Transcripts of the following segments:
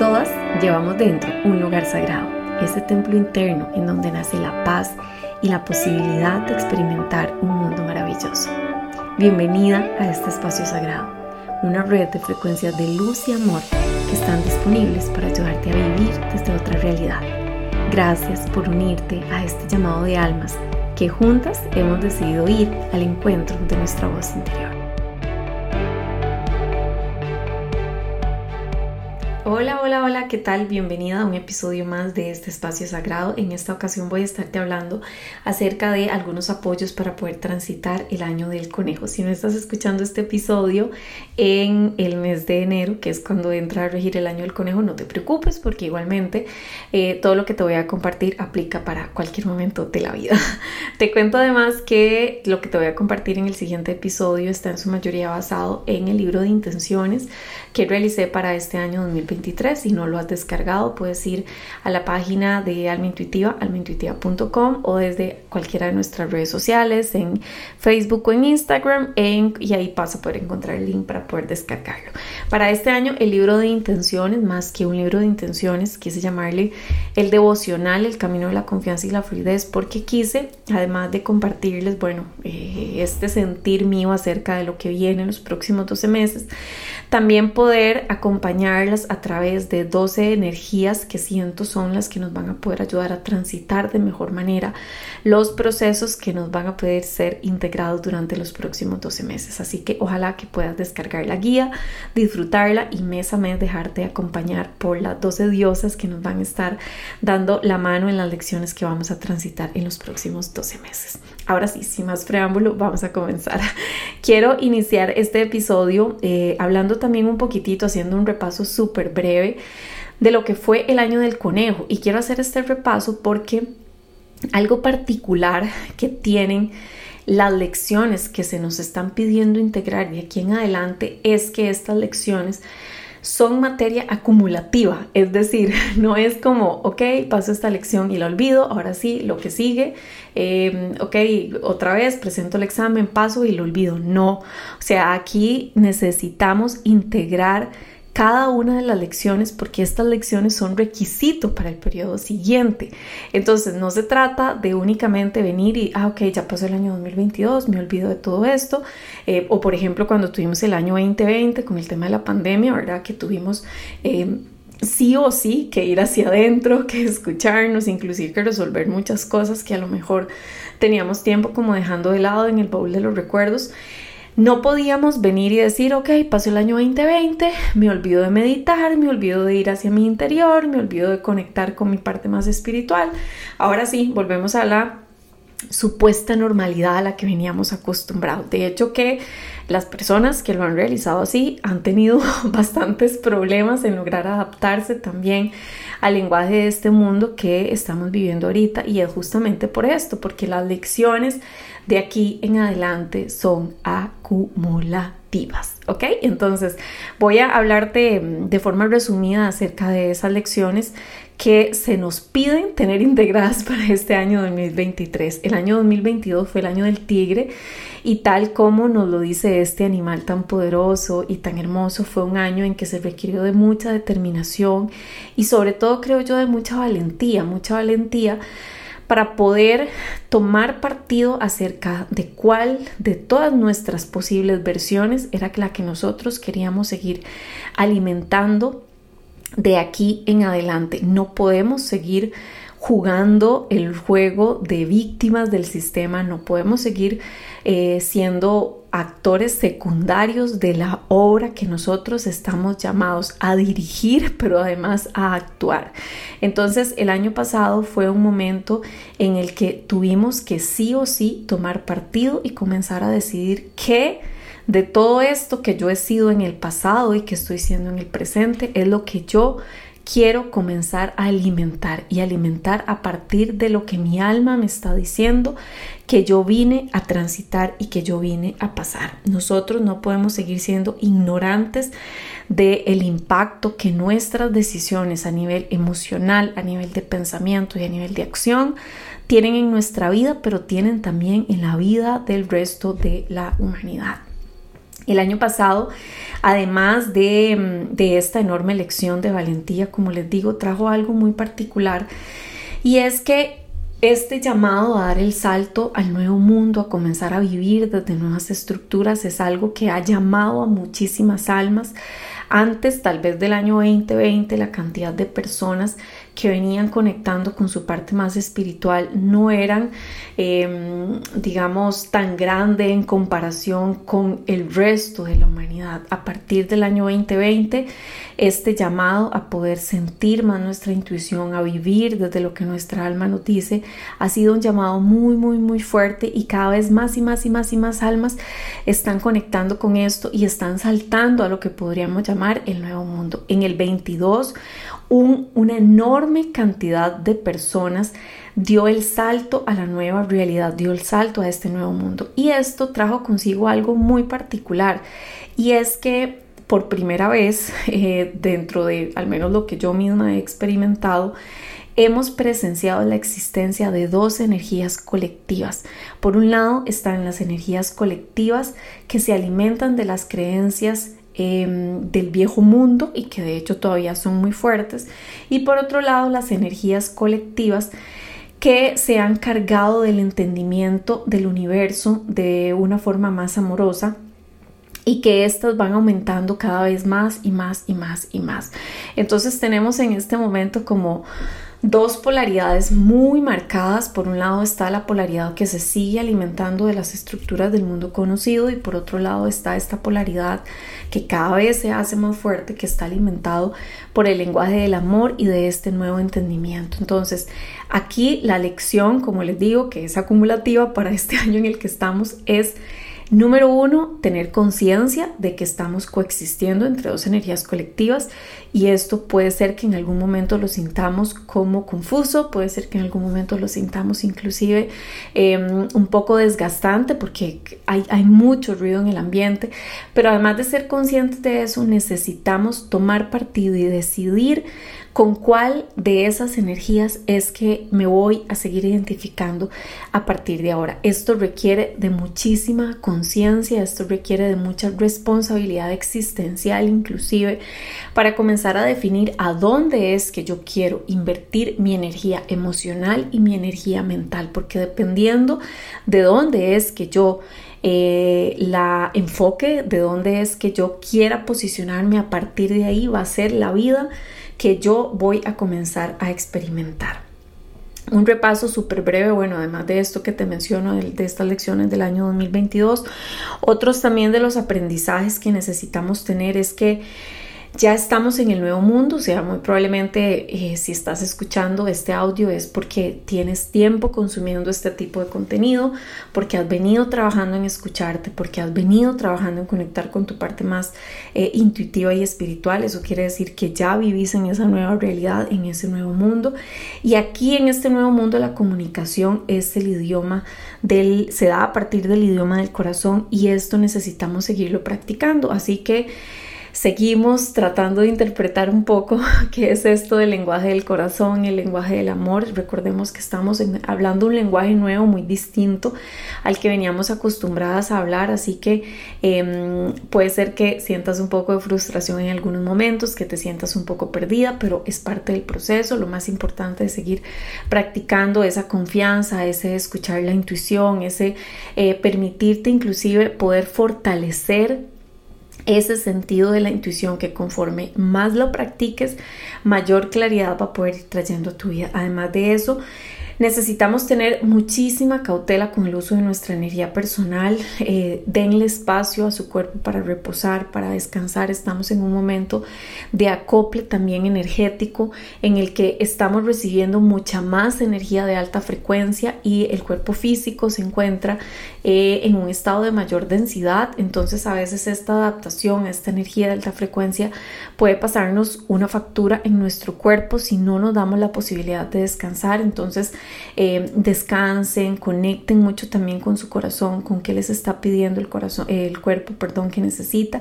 Todas llevamos dentro un lugar sagrado, ese templo interno en donde nace la paz y la posibilidad de experimentar un mundo maravilloso. Bienvenida a este espacio sagrado, una red de frecuencias de luz y amor que están disponibles para ayudarte a vivir desde otra realidad. Gracias por unirte a este llamado de almas que juntas hemos decidido ir al encuentro de nuestra voz interior. Hola, hola, hola, ¿qué tal? Bienvenida a un episodio más de este espacio sagrado. En esta ocasión voy a estarte hablando acerca de algunos apoyos para poder transitar el año del conejo. Si no estás escuchando este episodio en el mes de enero, que es cuando entra a regir el año del conejo, no te preocupes porque igualmente eh, todo lo que te voy a compartir aplica para cualquier momento de la vida. te cuento además que lo que te voy a compartir en el siguiente episodio está en su mayoría basado en el libro de intenciones que realicé para este año 2020 si no lo has descargado, puedes ir a la página de Alma Intuitiva, almaintuitiva.com o desde cualquiera de nuestras redes sociales, en Facebook o en Instagram, y ahí vas a poder encontrar el link para poder descargarlo. Para este año, el libro de intenciones, más que un libro de intenciones, quise llamarle el devocional, el camino de la confianza y la fluidez, porque quise, además de compartirles, bueno, eh, este sentir mío acerca de lo que viene en los próximos 12 meses, también poder acompañarlas a través de 12 energías que siento son las que nos van a poder ayudar a transitar de mejor manera los procesos que nos van a poder ser integrados durante los próximos 12 meses. Así que ojalá que puedas descargar la guía, disfrutarla y mes a mes dejarte acompañar por las 12 diosas que nos van a estar dando la mano en las lecciones que vamos a transitar en los próximos 12 meses. Ahora sí, sin más preámbulo, vamos a comenzar. Quiero iniciar este episodio eh, hablando también un poquitito, haciendo un repaso súper breve de lo que fue el año del conejo. Y quiero hacer este repaso porque algo particular que tienen las lecciones que se nos están pidiendo integrar de aquí en adelante es que estas lecciones son materia acumulativa, es decir, no es como, ok, paso esta lección y la olvido, ahora sí, lo que sigue, em, ok, otra vez presento el examen, paso y lo olvido, no, o sea, aquí necesitamos integrar cada una de las lecciones porque estas lecciones son requisito para el periodo siguiente. Entonces no se trata de únicamente venir y, ah, ok, ya pasó el año 2022, me olvido de todo esto. Eh, o por ejemplo cuando tuvimos el año 2020 con el tema de la pandemia, ¿verdad? Que tuvimos... Eh, sí o sí que ir hacia adentro, que escucharnos, inclusive que resolver muchas cosas que a lo mejor teníamos tiempo como dejando de lado en el baúl de los recuerdos. No podíamos venir y decir, ok, pasó el año 2020, me olvido de meditar, me olvido de ir hacia mi interior, me olvido de conectar con mi parte más espiritual. Ahora sí, volvemos a la supuesta normalidad a la que veníamos acostumbrados. De hecho que las personas que lo han realizado así han tenido bastantes problemas en lograr adaptarse también al lenguaje de este mundo que estamos viviendo ahorita y es justamente por esto, porque las lecciones de aquí en adelante son acumulativas, ¿ok? Entonces voy a hablarte de forma resumida acerca de esas lecciones que se nos piden tener integradas para este año 2023. El año 2022 fue el año del tigre y tal como nos lo dice este animal tan poderoso y tan hermoso, fue un año en que se requirió de mucha determinación y sobre todo creo yo de mucha valentía, mucha valentía para poder tomar partido acerca de cuál de todas nuestras posibles versiones era la que nosotros queríamos seguir alimentando de aquí en adelante. No podemos seguir jugando el juego de víctimas del sistema, no podemos seguir eh, siendo actores secundarios de la obra que nosotros estamos llamados a dirigir, pero además a actuar. Entonces el año pasado fue un momento en el que tuvimos que sí o sí tomar partido y comenzar a decidir qué de todo esto que yo he sido en el pasado y que estoy siendo en el presente es lo que yo quiero comenzar a alimentar y alimentar a partir de lo que mi alma me está diciendo que yo vine a transitar y que yo vine a pasar. Nosotros no podemos seguir siendo ignorantes del el impacto que nuestras decisiones a nivel emocional, a nivel de pensamiento y a nivel de acción tienen en nuestra vida, pero tienen también en la vida del resto de la humanidad. El año pasado, además de, de esta enorme lección de valentía, como les digo, trajo algo muy particular y es que este llamado a dar el salto al nuevo mundo, a comenzar a vivir desde nuevas estructuras, es algo que ha llamado a muchísimas almas. Antes, tal vez del año 2020, la cantidad de personas que venían conectando con su parte más espiritual no eran, em, digamos, tan grande en comparación con el resto de la humanidad. A partir del año 2020, este llamado a poder sentir más nuestra intuición, a vivir desde lo que nuestra alma nos dice, ha sido un llamado muy, muy, muy fuerte y cada vez más y más y más y más almas están conectando con esto y están saltando a lo que podríamos llamar el nuevo mundo. En el 22 una enorme cantidad de personas dio el salto a la nueva realidad, dio el salto a este nuevo mundo. Y esto trajo consigo algo muy particular y es que por primera vez eh, dentro de al menos lo que yo misma he experimentado, hemos presenciado la existencia de dos energías colectivas. Por un lado están las energías colectivas que se alimentan de las creencias Em, del viejo mundo y que de hecho todavía son muy fuertes. Y por otro lado, las energías colectivas que se han cargado del entendimiento del universo de una forma más amorosa y que estas van aumentando cada vez más y más y más y más. Entonces tenemos en este momento como dos polaridades muy marcadas. Por un lado está la polaridad que se sigue alimentando de las estructuras del mundo conocido y por otro lado está esta polaridad que cada vez se hace más fuerte, que está alimentado por el lenguaje del amor y de este nuevo entendimiento. Entonces, aquí la lección, como les digo, que es acumulativa para este año en el que estamos, es Número uno, tener conciencia de que estamos coexistiendo entre dos energías colectivas y esto puede ser que en algún momento lo sintamos como confuso, puede ser que en algún momento lo sintamos inclusive em, un poco desgastante porque hay, hay mucho ruido en el ambiente, pero además de ser conscientes de eso necesitamos tomar partido y decidir con cuál de esas energías es que me voy a seguir identificando a partir de ahora. Esto requiere de muchísima conciencia, esto requiere de mucha responsabilidad existencial inclusive para comenzar a definir a dónde es que yo quiero invertir mi energía emocional y mi energía mental, porque dependiendo de dónde es que yo eh, la enfoque, de dónde es que yo quiera posicionarme a partir de ahí va a ser la vida que yo voy a comenzar a experimentar. Un repaso súper breve, bueno, además de esto que te menciono, de, de, estas lecciones del año 2022, otros también de los aprendizajes que necesitamos tener es que ya estamos en el nuevo mundo, o sea, muy probablemente eh, si estás escuchando este audio es porque tienes tiempo consumiendo este tipo de contenido, porque has venido trabajando en escucharte, porque has venido trabajando en conectar con tu parte más eh, intuitiva y espiritual. Eso quiere decir que ya vivís en esa nueva realidad, en ese nuevo mundo. Y aquí en este nuevo mundo la comunicación es el idioma del, se da a partir del idioma del corazón y esto necesitamos seguirlo practicando. Así que seguimos tratando de interpretar un poco qué es esto del lenguaje del corazón, el lenguaje del amor. Recordemos que estamos hablando un lenguaje nuevo, muy distinto al que veníamos acostumbradas a hablar, así que em, puede ser que sientas un poco de frustración en algunos momentos, que te sientas un poco perdida, pero es parte del proceso. Lo más importante es seguir practicando esa confianza, ese escuchar la intuición, ese eh, permitirte inclusive poder fortalecer ese sentido de la intuición que conforme más lo practiques, mayor claridad va a poder ir trayendo a tu vida. Además de eso, Necesitamos tener muchísima cautela con el uso de nuestra energía personal. Eh, denle espacio a su cuerpo para reposar, para descansar. Estamos en un momento de acople también energético en el que estamos recibiendo mucha más energía de alta frecuencia y el cuerpo físico se encuentra eh, en un estado de mayor densidad. Entonces a veces esta adaptación a esta energía de alta frecuencia puede pasarnos una factura en nuestro cuerpo si no nos damos la posibilidad de descansar. Entonces eh, descansen, conecten mucho también con su corazón, con qué les está pidiendo el corazón, el cuerpo, perdón, que necesita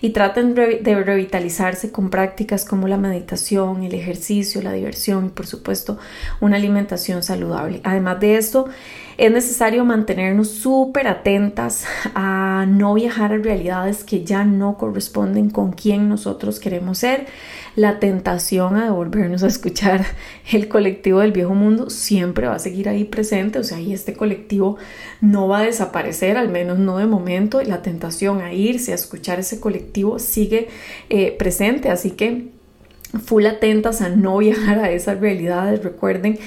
y traten de revitalizarse con prácticas como la meditación, el ejercicio, la diversión y por supuesto una alimentación saludable. Además de esto, Es necesario mantenernos súper atentas a no viajar a realidades que ya no corresponden con quien nosotros queremos ser. La tentación a devolvernos a escuchar el colectivo del viejo mundo siempre va a seguir ahí presente, o sea, y este colectivo no va a desaparecer, al menos no de momento. La tentación a irse a escuchar ese colectivo sigue eh, presente, así que full atentas a no viajar a esas realidades. Recuerden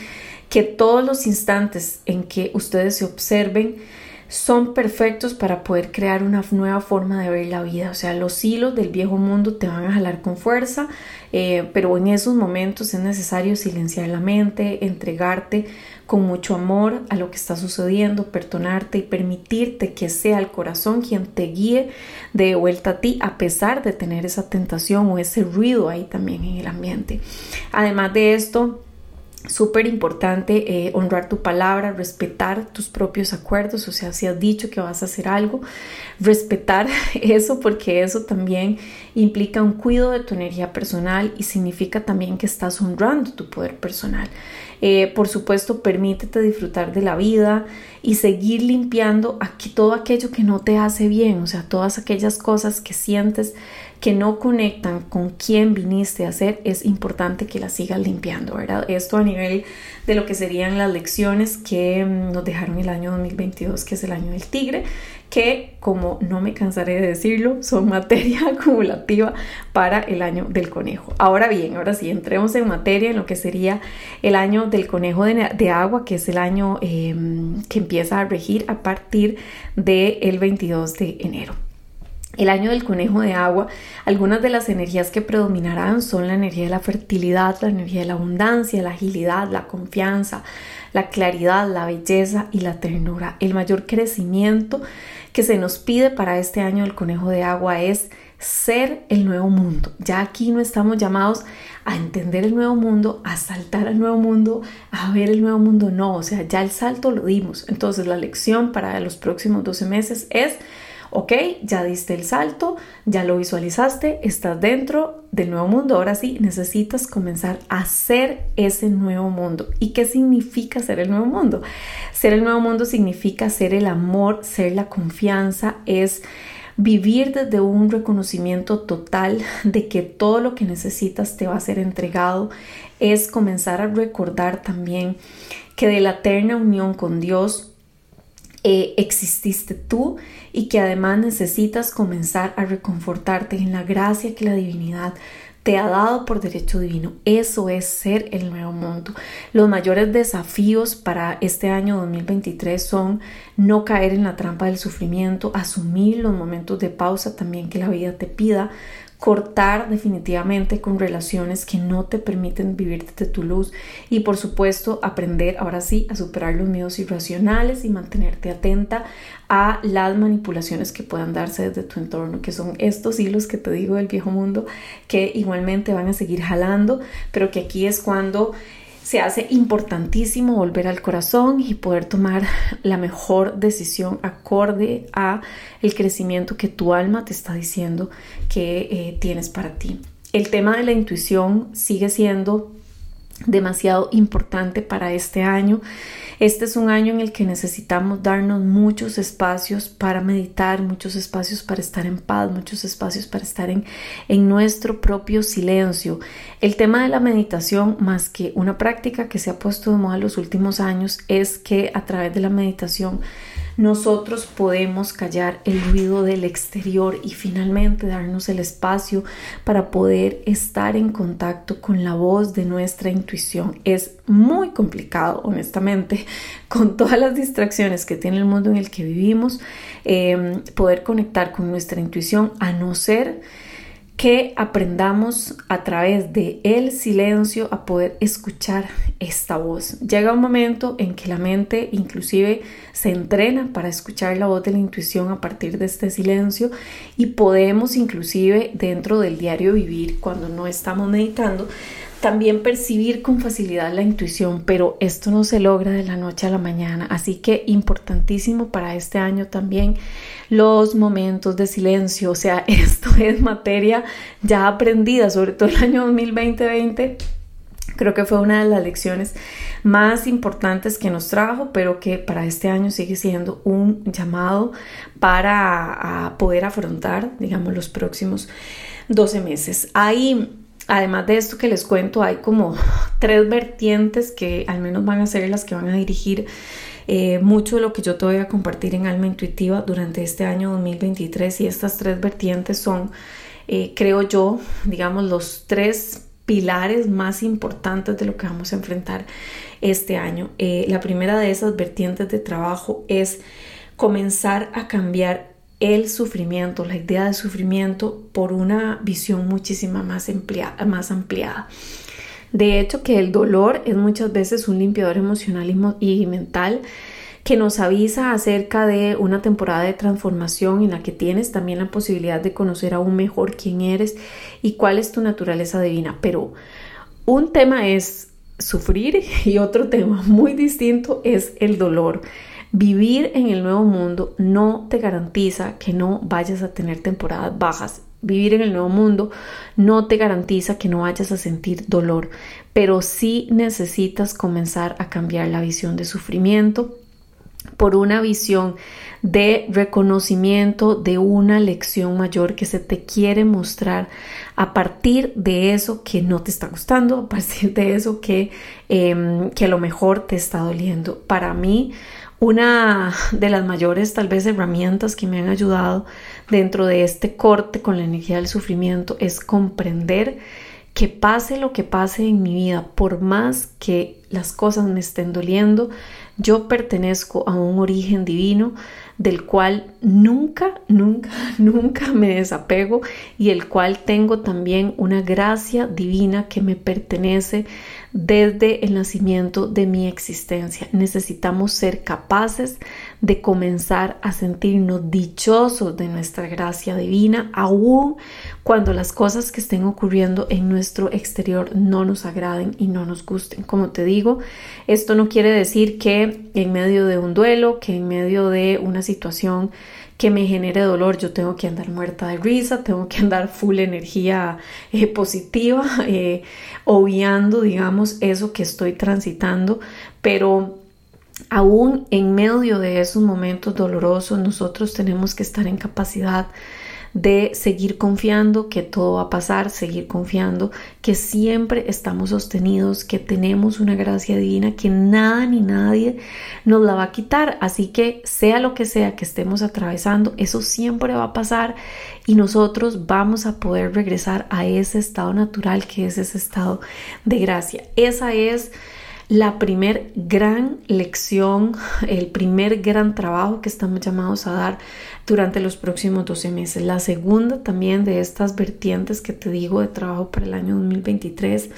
que todos los instantes en que ustedes se observen son perfectos para poder crear una nueva forma de ver la vida. O sea, los hilos del viejo mundo te van a jalar con fuerza, eh, pero en esos momentos es necesario silenciar la mente, entregarte con mucho amor a lo que está sucediendo, perdonarte y permitirte que sea el corazón quien te guíe de vuelta a ti, a pesar de tener esa tentación o ese ruido ahí también en el ambiente. Además de esto, Súper importante eh, honrar tu palabra, respetar tus propios acuerdos, o sea, si has dicho que vas a hacer algo, respetar eso porque eso también implica un cuidado de tu energía personal y significa también que estás honrando tu poder personal. Eh, por supuesto, permítete disfrutar de la vida y seguir limpiando aquí todo aquello que no te hace bien, o sea, todas aquellas cosas que sientes que no conectan con quién viniste a ser, es importante que las sigas limpiando, ¿verdad? Esto a nivel de lo que serían las lecciones que mm, nos dejaron el año 2022, que es el año del tigre, que como no me cansaré de decirlo, son materia acumulativa para el año del conejo. Ahora bien, ahora sí, entremos en materia en lo que sería el año del conejo de, agua, que es el año em, que empieza a regir a partir del 22 de enero. El año del conejo de agua, algunas de las energías que predominarán son la energía de la fertilidad, la energía de la abundancia, la agilidad, la confianza, la claridad, la belleza y la ternura. El mayor crecimiento que se nos pide para este año del conejo de agua es ser el nuevo mundo. Ya aquí no estamos llamados a entender el nuevo mundo, a saltar al nuevo mundo, a ver el nuevo mundo. No, o sea, ya el salto lo dimos. Entonces la lección para los próximos 12 meses es ok, ya diste el salto, ya lo visualizaste, estás dentro del nuevo mundo, ahora sí necesitas comenzar a ser ese nuevo mundo. ¿Y qué significa ser el nuevo mundo? Ser el nuevo mundo significa ser el amor, ser la confianza, es vivir desde un reconocimiento total de que todo lo que necesitas te va a ser entregado, es comenzar a recordar también que de la eterna unión con Dios eh, exististe tú y que además necesitas comenzar a reconfortarte en la gracia que la divinidad te ha dado por derecho divino. Eso es ser el nuevo mundo. Los mayores desafíos para este año 2023 son no caer en la trampa del sufrimiento, asumir los momentos de pausa también que la vida te pida, cortar definitivamente con relaciones que no te permiten vivir desde tu luz. Y por supuesto aprender ahora sí a superar los miedos irracionales y mantenerte atenta a las manipulaciones que puedan darse desde tu entorno, que son estos hilos que te digo del viejo mundo que igualmente van a seguir jalando, pero que aquí es cuando se hace importantísimo volver al corazón y poder tomar la mejor decisión acorde a el crecimiento que tu alma te está diciendo que eh, tienes para ti. El tema de la intuición sigue siendo demasiado importante para este año este es un año en el que necesitamos darnos muchos espacios para meditar, muchos espacios para estar en paz, muchos espacios para estar en, en nuestro propio silencio. El tema de la meditación, más que una práctica que se ha puesto de moda en los últimos años, es que a través de la meditación nosotros podemos callar el ruido del exterior y finalmente darnos el espacio para poder estar en contacto con la voz de nuestra intuición. Es muy complicado, honestamente, con todas las distracciones que tiene el mundo en el que vivimos, eh, poder conectar con nuestra intuición a no ser que aprendamos a través de el silencio a poder escuchar esta voz. Llega un momento en que la mente inclusive se entrena para escuchar la voz de la intuición a partir de este silencio y podemos inclusive dentro del diario vivir cuando no estamos meditando también percibir con facilidad la intuición, pero esto no se logra de la noche a la mañana. Así que importantísimo para este año también los momentos de silencio. O sea, esto es materia ya aprendida, sobre todo el año 2020 Creo que fue una de las lecciones más importantes que nos trajo, pero que para este año sigue siendo un llamado para poder afrontar, digamos, los próximos 12 meses. Hay, además de esto que les cuento, hay como tres vertientes que al menos van a ser las que van a dirigir eh, mucho de lo que yo te voy a compartir en Alma Intuitiva durante este año 2023 y estas tres vertientes son, eh, creo yo, digamos, los tres pilares más importantes de lo que vamos a enfrentar este año. Eh, la primera de esas vertientes de trabajo es comenzar a cambiar el sufrimiento, la idea de sufrimiento por una visión muchísima más, más ampliada. De hecho, que el dolor es muchas veces un limpiador emocional y mental que nos avisa acerca de una temporada de transformación en la que tienes también la posibilidad de conocer aún mejor quién eres y cuál es tu naturaleza divina. Pero un tema es sufrir y otro tema muy distinto es el dolor. Vivir en el nuevo mundo no te garantiza que no vayas a tener temporadas bajas. Vivir en el nuevo mundo no te garantiza que no vayas a sentir dolor, pero sí necesitas comenzar a cambiar la visión de sufrimiento por una visión de reconocimiento de una lección mayor que se te quiere mostrar a partir de eso que no te está gustando, a partir de eso que, em, que a lo mejor te está doliendo. Para mí, una de las mayores tal vez herramientas que me han ayudado dentro de este corte con la energía del sufrimiento es comprender que pase lo que pase en mi vida, por más que las cosas me estén doliendo, yo pertenezco a un origen divino del cual nunca, nunca, nunca me desapego y el cual tengo también una gracia divina que me pertenece desde el nacimiento de mi existencia. Necesitamos ser capaces de comenzar a sentirnos dichosos de nuestra gracia divina, aun cuando las cosas que estén ocurriendo en nuestro exterior no nos agraden y no nos gusten. Como te digo, esto no quiere decir que en medio de un duelo, que en medio de una situación que me genere dolor, yo tengo que andar muerta de risa, tengo que andar full energía eh, positiva, eh, obviando, digamos, eso que estoy transitando, pero aún en medio de esos momentos dolorosos, nosotros tenemos que estar en capacidad de seguir confiando que todo va a pasar, seguir confiando que siempre estamos sostenidos, que tenemos una gracia divina, que nada ni nadie nos la va a quitar. Así que sea lo que sea que estemos atravesando, eso siempre va a pasar y nosotros vamos a poder regresar a ese estado natural que es ese estado de gracia. Esa es la primer gran lección, el primer gran trabajo que estamos llamados a dar durante los próximos 12 meses. La segunda también de estas vertientes que te digo de trabajo para el año 2023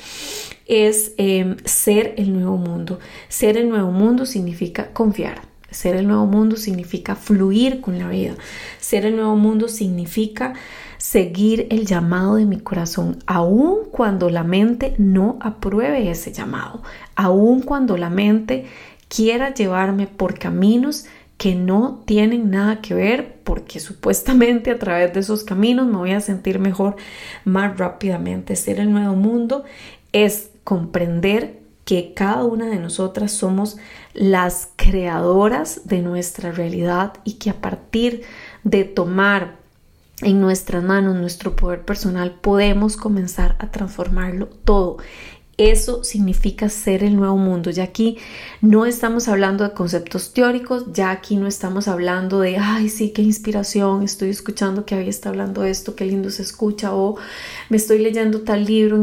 es em, ser el nuevo mundo. Ser el nuevo mundo significa confiar. Ser el nuevo mundo significa fluir con la vida. Ser el nuevo mundo significa seguir el llamado de mi corazón, aun cuando la mente no apruebe ese llamado, aun cuando la mente quiera llevarme por caminos que no tienen nada que ver porque supuestamente a través de esos caminos me voy a sentir mejor más rápidamente. Ser el nuevo mundo es comprender que cada una de nosotras somos las creadoras de nuestra realidad y que a partir de tomar en nuestras manos, nuestro poder personal, podemos comenzar a transformarlo todo. Eso significa ser el nuevo mundo. Ya aquí no estamos hablando de conceptos teóricos, ya aquí no estamos hablando de, ay, sí, qué inspiración, estoy escuchando que había está hablando esto, qué lindo se escucha, o me estoy leyendo tal libro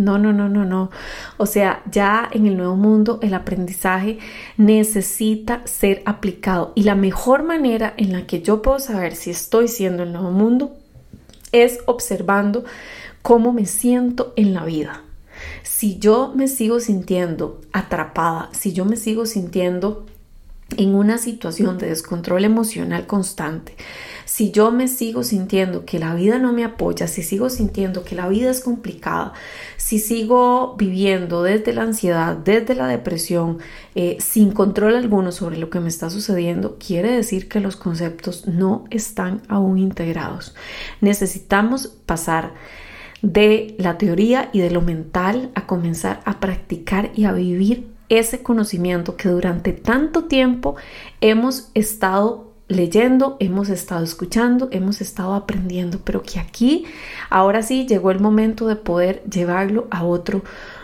No, no, no, no, no. O sea, ya en el nuevo mundo el aprendizaje necesita ser aplicado y la mejor manera en la que yo puedo saber si estoy siendo el nuevo mundo es observando cómo me siento en la vida. Si yo me sigo sintiendo atrapada, si yo me sigo sintiendo en una situación de descontrol emocional constante, si yo me sigo sintiendo que la vida no me apoya, si sigo sintiendo que la vida es complicada, si sigo viviendo desde la ansiedad, desde la depresión, eh, sin control alguno sobre lo que me está sucediendo, quiere decir que los conceptos no están aún integrados. Necesitamos pasar de la teoría y de lo mental a comenzar a practicar y a vivir ese conocimiento que durante tanto tiempo hemos estado leyendo, hemos estado escuchando, hemos estado aprendiendo, pero que aquí ahora sí llegó el momento de poder llevarlo a otro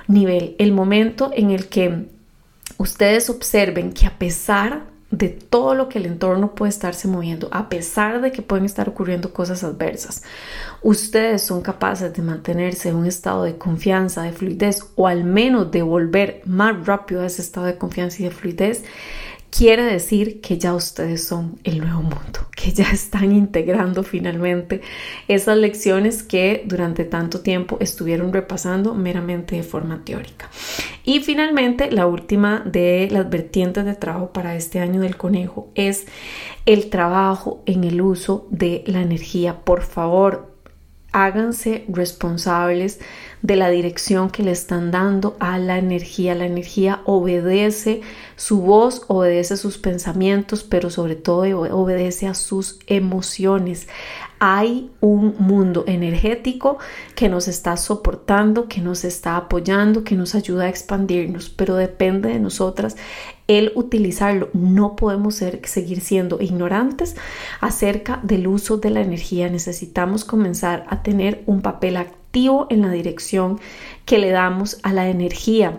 nivel, el momento en el que ustedes observen que a pesar de todo lo que el entorno puede estarse moviendo, a pesar de que pueden estar ocurriendo cosas adversas, ustedes son capaces de mantenerse en un estado de confianza, de fluidez, o al menos de volver más rápido a ese estado de confianza y de fluidez, quiere decir que ya ustedes son el nuevo mundo, que ya están integrando finalmente esas lecciones que durante tanto tiempo estuvieron repasando meramente de forma teórica. Y finalmente, la última de las vertientes de trabajo para este año del conejo es el trabajo en el uso de la energía. Por favor, háganse responsables de la dirección que le están dando a la energía. La energía obedece su voz, obedece sus pensamientos, pero sobre todo obedece a sus emociones. Hay un mundo energético que nos está soportando, que nos está apoyando, que nos ayuda a expandirnos, pero depende de nosotras el utilizarlo. No podemos seguir siendo ignorantes acerca del uso de la energía. Necesitamos comenzar a tener un papel activo en la dirección que le damos a la energía.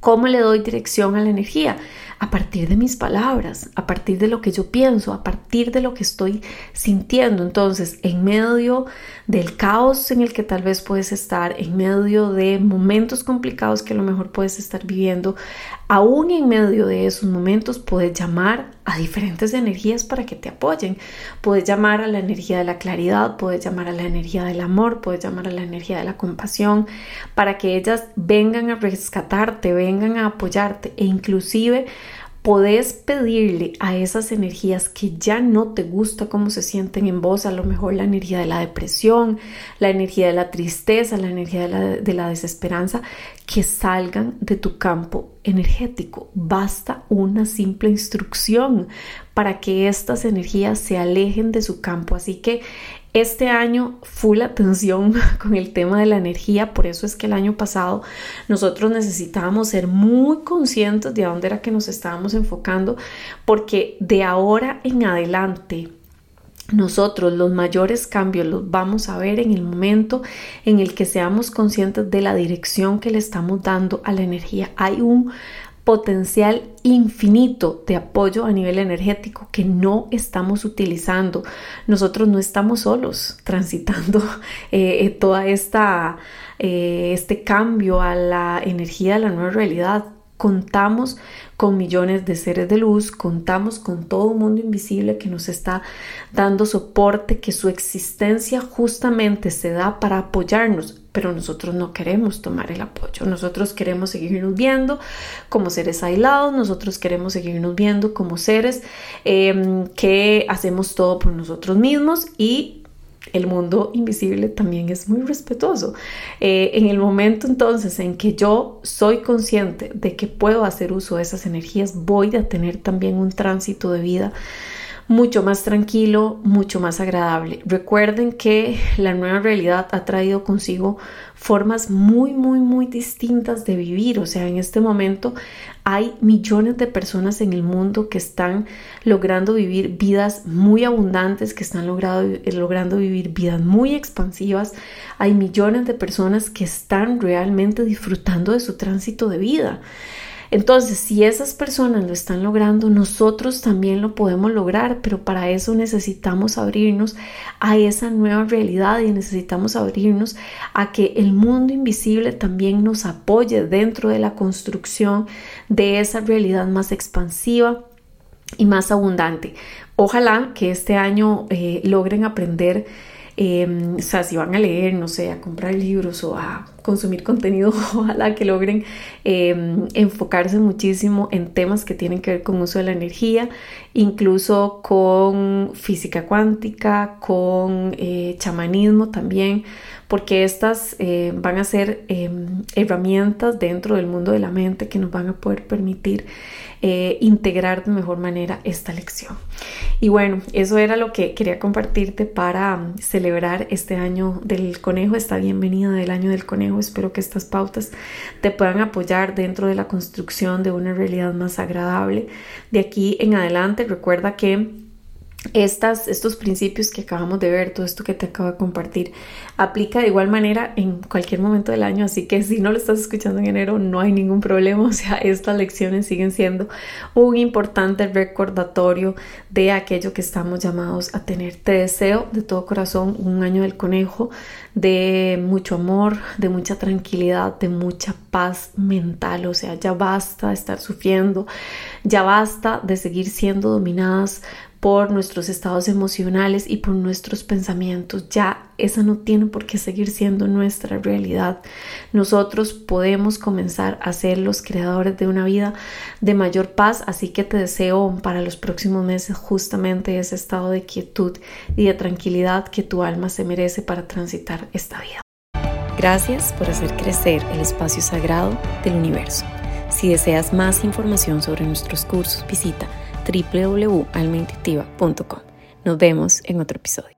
¿Cómo le doy dirección a la energía? a partir de mis palabras, a partir de lo que yo pienso, a partir de lo que estoy sintiendo. Entonces, en medio del caos en el que tal vez puedes estar, en medio de momentos complicados que a lo mejor puedes estar viviendo, aún en medio de esos momentos puedes llamar a diferentes energías para que te apoyen. Puedes llamar a la energía de la claridad, puedes llamar a la energía del amor, puedes llamar a la energía de la compasión, para que ellas vengan a rescatarte, vengan a apoyarte e inclusive podés pedirle a esas energías que ya no te gusta cómo se sienten en vos, a lo mejor la energía de la depresión, la energía de la tristeza, la energía de la, de la desesperanza, que salgan de tu campo energético. Basta una simple instrucción para que estas energías se alejen de su campo. Así que este año full atención con el tema de la energía, por eso es que el año pasado nosotros necesitábamos ser muy conscientes de a dónde era que nos estábamos enfocando, porque de ahora en adelante nosotros los mayores cambios los vamos a ver en el momento en el que seamos conscientes de la dirección que le estamos dando a la energía. Hay un potencial infinito de apoyo a nivel energético que no estamos utilizando. Nosotros no estamos solos transitando eh, eh, toda esta eh, este cambio a la energía de la nueva realidad. Contamos con millones de seres de luz, contamos con todo un mundo invisible que nos está dando soporte, que su existencia justamente se da para apoyarnos, pero nosotros no queremos tomar el apoyo, nosotros queremos seguirnos viendo como seres aislados, nosotros queremos seguirnos viendo como seres em, que hacemos todo por nosotros mismos y el mundo invisible también es muy respetuoso. Eh, en el momento entonces en que yo soy consciente de que puedo hacer uso de esas energías, voy a tener también un tránsito de vida mucho más tranquilo, mucho más agradable. Recuerden que la nueva realidad ha traído consigo formas muy, muy, muy distintas de vivir. O sea, en este momento hay millones de personas en el mundo que están logrando vivir vidas muy abundantes, que están logrando, logrando vivir vidas muy expansivas. Hay millones de personas que están realmente disfrutando de su tránsito de vida. Entonces, si esas personas lo están logrando, nosotros también lo podemos lograr, pero para eso necesitamos abrirnos a esa nueva realidad y necesitamos abrirnos a que el mundo invisible también nos apoye dentro de la construcción de esa realidad más expansiva y más abundante. Ojalá que este año eh, logren aprender Em, o sea, si van a leer, no sé, a comprar libros o a consumir contenido, ojalá que logren em, enfocarse muchísimo en temas que tienen que ver con uso de la energía, incluso con física cuántica, con eh, chamanismo también, porque estas eh, van a ser em, herramientas dentro del mundo de la mente que nos van a poder permitir eh, integrar de mejor manera esta lección. Y bueno, eso era lo que quería compartirte para um, celebrar este año del conejo, esta bienvenida del año del conejo. Espero que estas pautas te puedan apoyar dentro de la construcción de una realidad más agradable. De aquí en adelante, recuerda que estas, estos principios que acabamos de ver, todo esto que te acabo de compartir, aplica de igual manera en cualquier momento del año, así que si no lo estás escuchando en enero no hay ningún problema, o sea, estas lecciones siguen siendo un importante recordatorio de aquello que estamos llamados a tener. Te deseo de todo corazón un año del conejo, de mucho amor, de mucha tranquilidad, de mucha paz mental, o sea, ya basta de estar sufriendo, ya basta de seguir siendo dominadas por nuestros estados emocionales y por nuestros pensamientos. Ya esa no tiene por qué seguir siendo nuestra realidad. Nosotros podemos comenzar a ser los creadores de una vida de mayor paz, así que te deseo para los próximos meses justamente ese estado de quietud y de tranquilidad que tu alma se merece para transitar esta vida. Gracias por hacer crecer el espacio sagrado del universo. Si deseas más información sobre nuestros cursos, visita www.almaintuitiva.com. Nos vemos en otro episodio.